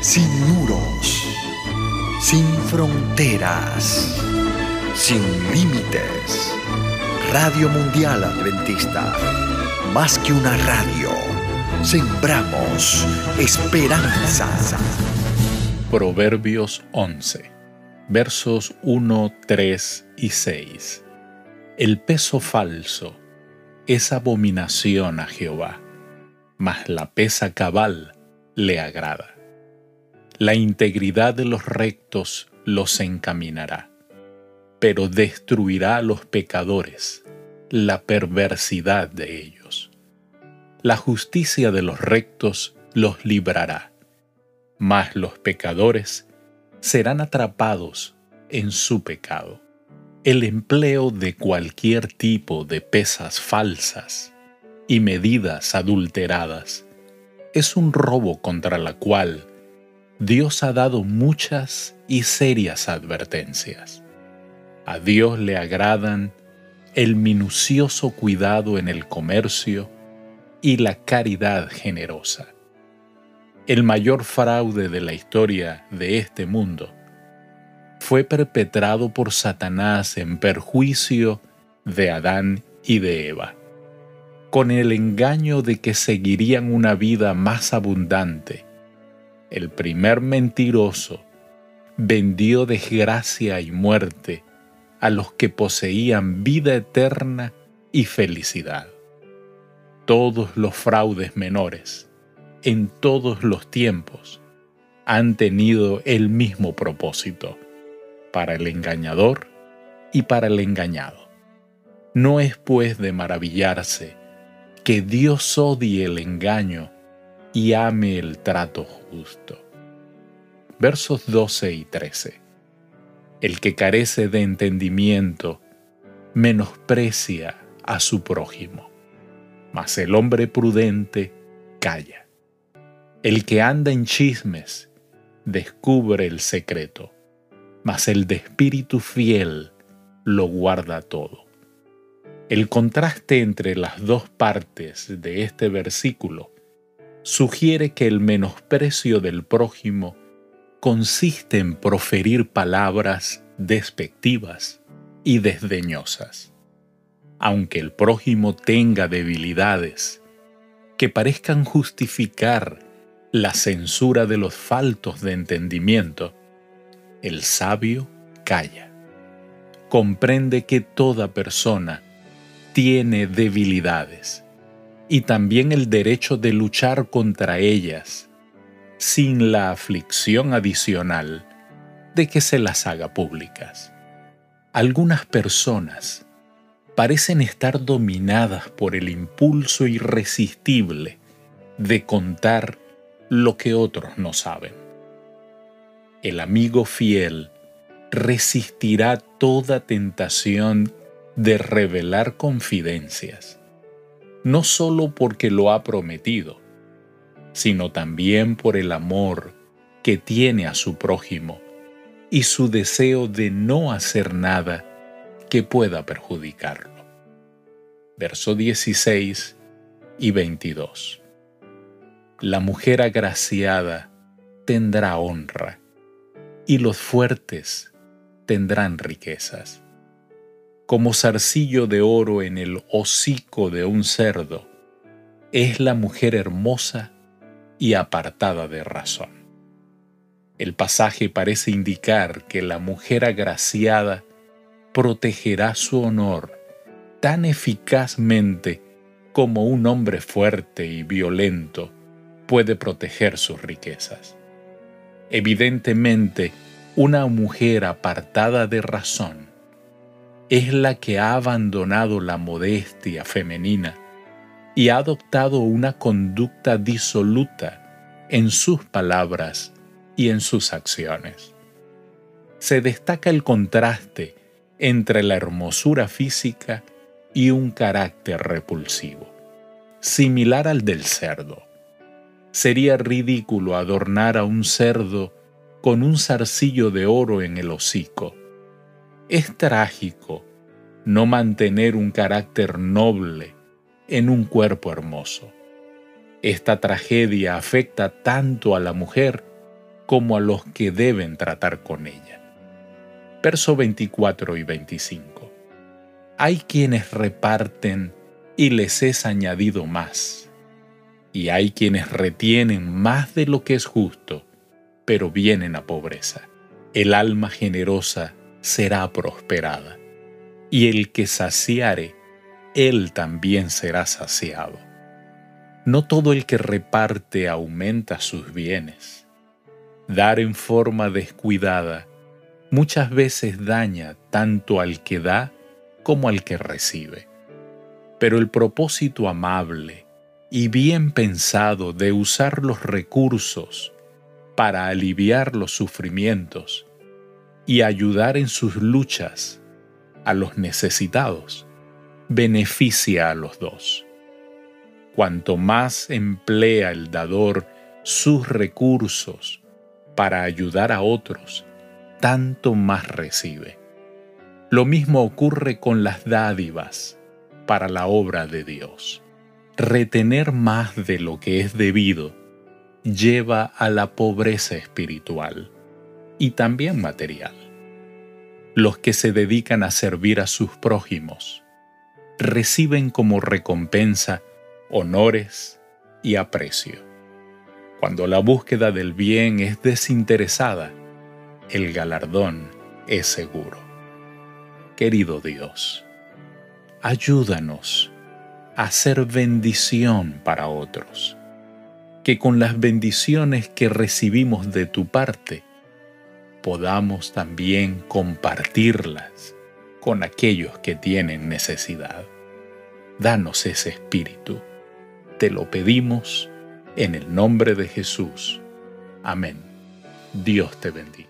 sin muros, sin fronteras, sin límites. Radio Mundial Adventista, más que una radio, sembramos esperanza. Proverbios 11, versos 1, 3 y 6. El peso falso es abominación a Jehová, mas la pesa cabal le agrada. La integridad de los rectos los encaminará, pero destruirá a los pecadores la perversidad de ellos. La justicia de los rectos los librará, mas los pecadores serán atrapados en su pecado. El empleo de cualquier tipo de pesas falsas y medidas adulteradas es un robo contra la cual Dios ha dado muchas y serias advertencias. A Dios le agradan el minucioso cuidado en el comercio y la caridad generosa. El mayor fraude de la historia de este mundo fue perpetrado por Satanás en perjuicio de Adán y de Eva, con el engaño de que seguirían una vida más abundante el primer mentiroso, vendió desgracia y muerte a los que poseían vida eterna y felicidad. Todos los fraudes menores, en todos los tiempos, han tenido el mismo propósito, para el engañador y para el engañado. No es pues de maravillarse que Dios odie el engaño y ame el trato justo. Versos 12 y 13. El que carece de entendimiento menosprecia a su prójimo, mas el hombre prudente calla. El que anda en chismes descubre el secreto, mas el de espíritu fiel lo guarda todo. El contraste entre las dos partes de este versículo sugiere que el menosprecio del prójimo consiste en proferir palabras despectivas y desdeñosas. Aunque el prójimo tenga debilidades que parezcan justificar la censura de los faltos de entendimiento, el sabio calla. Comprende que toda persona tiene debilidades y también el derecho de luchar contra ellas, sin la aflicción adicional de que se las haga públicas. Algunas personas parecen estar dominadas por el impulso irresistible de contar lo que otros no saben. El amigo fiel resistirá toda tentación de revelar confidencias no solo porque lo ha prometido, sino también por el amor que tiene a su prójimo y su deseo de no hacer nada que pueda perjudicarlo. Verso 16 y 22. La mujer agraciada tendrá honra y los fuertes tendrán riquezas como zarcillo de oro en el hocico de un cerdo, es la mujer hermosa y apartada de razón. El pasaje parece indicar que la mujer agraciada protegerá su honor tan eficazmente como un hombre fuerte y violento puede proteger sus riquezas. Evidentemente, una mujer apartada de razón es la que ha abandonado la modestia femenina y ha adoptado una conducta disoluta en sus palabras y en sus acciones. Se destaca el contraste entre la hermosura física y un carácter repulsivo, similar al del cerdo. Sería ridículo adornar a un cerdo con un zarcillo de oro en el hocico es trágico no mantener un carácter noble en un cuerpo hermoso. Esta tragedia afecta tanto a la mujer como a los que deben tratar con ella. Verso 24 y 25. Hay quienes reparten y les es añadido más, y hay quienes retienen más de lo que es justo, pero vienen a pobreza. El alma generosa será prosperada, y el que saciare, él también será saciado. No todo el que reparte aumenta sus bienes Dar en forma descuidada muchas veces daña tanto al que da como al que recibe. Pero el propósito amable y bien pensado de usar los recursos para aliviar los sufrimientos y ayudar en sus luchas a los necesitados beneficia a los dos. Cuanto más emplea el dador sus recursos para ayudar a otros, tanto más recibe. Lo mismo ocurre con las dádivas para la obra de Dios. Retener más de lo que es debido lleva a la pobreza espiritual y también material. Los que se dedican a servir a sus prójimos reciben como recompensa honores y aprecio. Cuando la búsqueda del bien es desinteresada, el galardón es seguro. Querido Dios, ayúdanos a ser bendición para otros, que con las bendiciones que recibimos de tu parte podamos también compartirlas con aquellos que tienen necesidad. Danos ese espíritu. Te lo pedimos en el nombre de Jesús. Amén. Dios te bendiga.